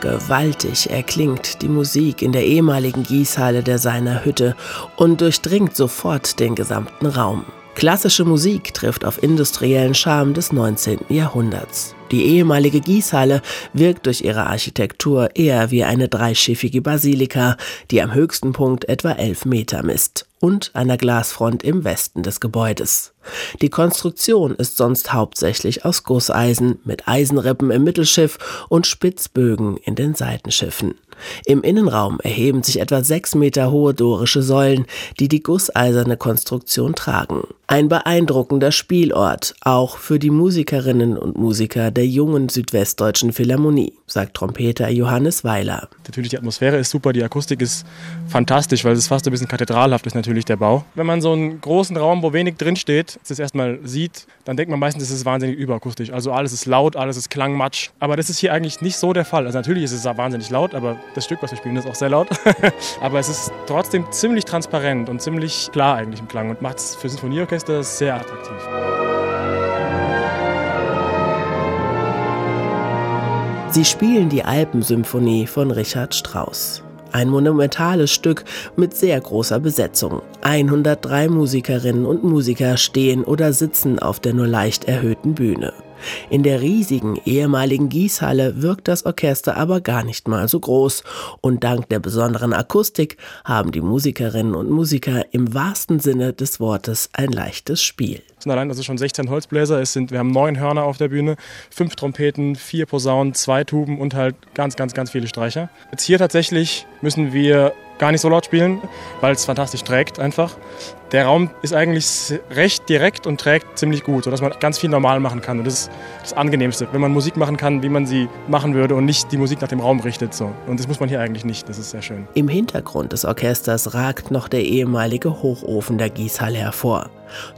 Gewaltig erklingt die Musik in der ehemaligen Gießhalle der Seiner Hütte und durchdringt sofort den gesamten Raum. Klassische Musik trifft auf industriellen Charme des 19. Jahrhunderts. Die ehemalige Gießhalle wirkt durch ihre Architektur eher wie eine dreischiffige Basilika, die am höchsten Punkt etwa elf Meter misst und einer Glasfront im Westen des Gebäudes. Die Konstruktion ist sonst hauptsächlich aus Gusseisen mit Eisenrippen im Mittelschiff und Spitzbögen in den Seitenschiffen. Im Innenraum erheben sich etwa sechs Meter hohe dorische Säulen, die die gusseiserne Konstruktion tragen. Ein beeindruckender Spielort, auch für die Musikerinnen und Musiker der jungen südwestdeutschen Philharmonie, sagt Trompeter Johannes Weiler. Natürlich, die Atmosphäre ist super, die Akustik ist fantastisch, weil es fast ein bisschen kathedralhaft ist natürlich der Bau. Wenn man so einen großen Raum, wo wenig drinsteht, das erstmal sieht, dann denkt man meistens, es ist wahnsinnig überakustisch. Also alles ist laut, alles ist klangmatsch. Aber das ist hier eigentlich nicht so der Fall. Also natürlich ist es wahnsinnig laut, aber das Stück, was wir spielen, ist auch sehr laut. aber es ist trotzdem ziemlich transparent und ziemlich klar eigentlich im Klang und macht es für Sinfonieorchester sehr attraktiv. Sie spielen die Alpensymphonie von Richard Strauss. Ein monumentales Stück mit sehr großer Besetzung. 103 Musikerinnen und Musiker stehen oder sitzen auf der nur leicht erhöhten Bühne. In der riesigen ehemaligen Gießhalle wirkt das Orchester aber gar nicht mal so groß und dank der besonderen Akustik haben die Musikerinnen und Musiker im wahrsten Sinne des Wortes ein leichtes Spiel. Sind allein also schon 16 Holzbläser, es sind, wir haben neun Hörner auf der Bühne, fünf Trompeten, vier Posaunen, zwei Tuben und halt ganz, ganz, ganz viele Streicher. Jetzt hier tatsächlich müssen wir gar nicht so laut spielen, weil es fantastisch trägt einfach. Der Raum ist eigentlich recht direkt und trägt ziemlich gut, sodass man ganz viel normal machen kann. Und das ist das Angenehmste, wenn man Musik machen kann, wie man sie machen würde und nicht die Musik nach dem Raum richtet. So. Und das muss man hier eigentlich nicht. Das ist sehr schön. Im Hintergrund des Orchesters ragt noch der ehemalige Hochofen der Gießhalle hervor.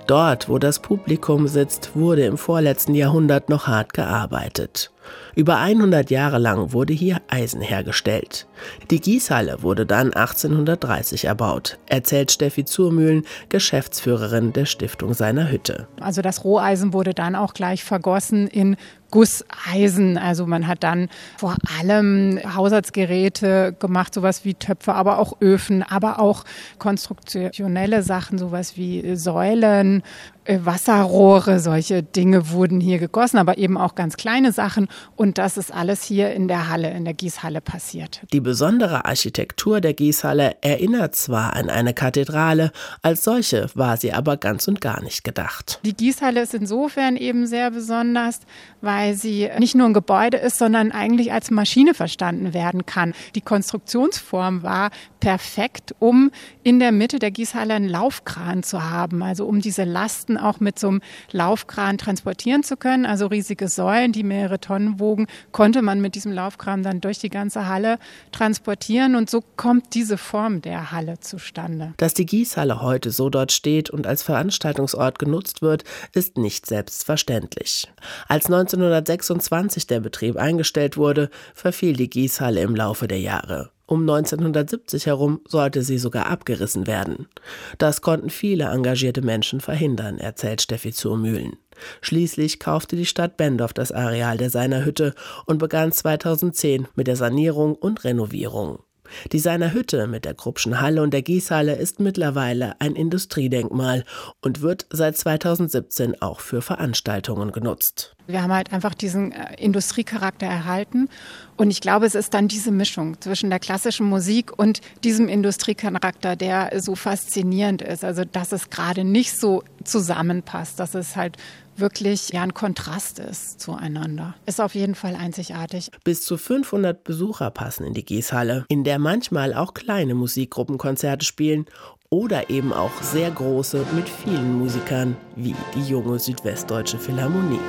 Dort, wo das Publikum sitzt, wurde im vorletzten Jahrhundert noch hart gearbeitet. Über 100 Jahre lang wurde hier Eisen hergestellt. Die Gießhalle wurde dann 1830 erbaut, erzählt Steffi Zurmühlen, Geschäftsführerin der Stiftung seiner Hütte. Also das Roheisen wurde dann auch gleich vergossen in Gusseisen. Also man hat dann vor allem Haushaltsgeräte gemacht, sowas wie Töpfe, aber auch Öfen, aber auch konstruktionelle Sachen, sowas wie Säulen, Wasserrohre, solche Dinge wurden hier gegossen, aber eben auch ganz kleine Sachen. Und das ist alles hier in der Halle, in der Gießhalle passiert. Die besondere Architektur der Gießhalle erinnert zwar an eine Kathedrale, als solche war sie aber ganz und gar nicht gedacht. Die Gießhalle ist insofern eben sehr besonders, weil sie nicht nur ein Gebäude ist, sondern eigentlich als Maschine verstanden werden kann. Die Konstruktionsform war perfekt, um in der Mitte der Gießhalle einen Laufkran zu haben, also um diese Lasten auch mit so einem Laufkran transportieren zu können. Also riesige Säulen, die mehrere Tonnen wogen, konnte man mit diesem Laufkran dann durch die ganze Halle transportieren und so kommt diese Form der Halle zustande. Dass die Gießhalle heute so dort steht und als Veranstaltungsort genutzt wird, ist nicht selbstverständlich. Als 1926 der Betrieb eingestellt wurde, verfiel die Gießhalle im Laufe der Jahre. Um 1970 herum sollte sie sogar abgerissen werden. Das konnten viele engagierte Menschen verhindern, erzählt Steffi Zurmühlen. Schließlich kaufte die Stadt Bendorf das Areal der seiner Hütte und begann 2010 mit der Sanierung und Renovierung. Die seiner Hütte mit der Kruppschen Halle und der Gießhalle ist mittlerweile ein Industriedenkmal und wird seit 2017 auch für Veranstaltungen genutzt. Wir haben halt einfach diesen äh, Industriecharakter erhalten. Und ich glaube, es ist dann diese Mischung zwischen der klassischen Musik und diesem Industriecharakter, der so faszinierend ist. Also, dass es gerade nicht so zusammenpasst, dass es halt wirklich ja ein Kontrast ist zueinander. Ist auf jeden Fall einzigartig. Bis zu 500 Besucher passen in die Gießhalle, in der manchmal auch kleine Musikgruppenkonzerte spielen oder eben auch sehr große mit vielen Musikern wie die junge Südwestdeutsche Philharmonie.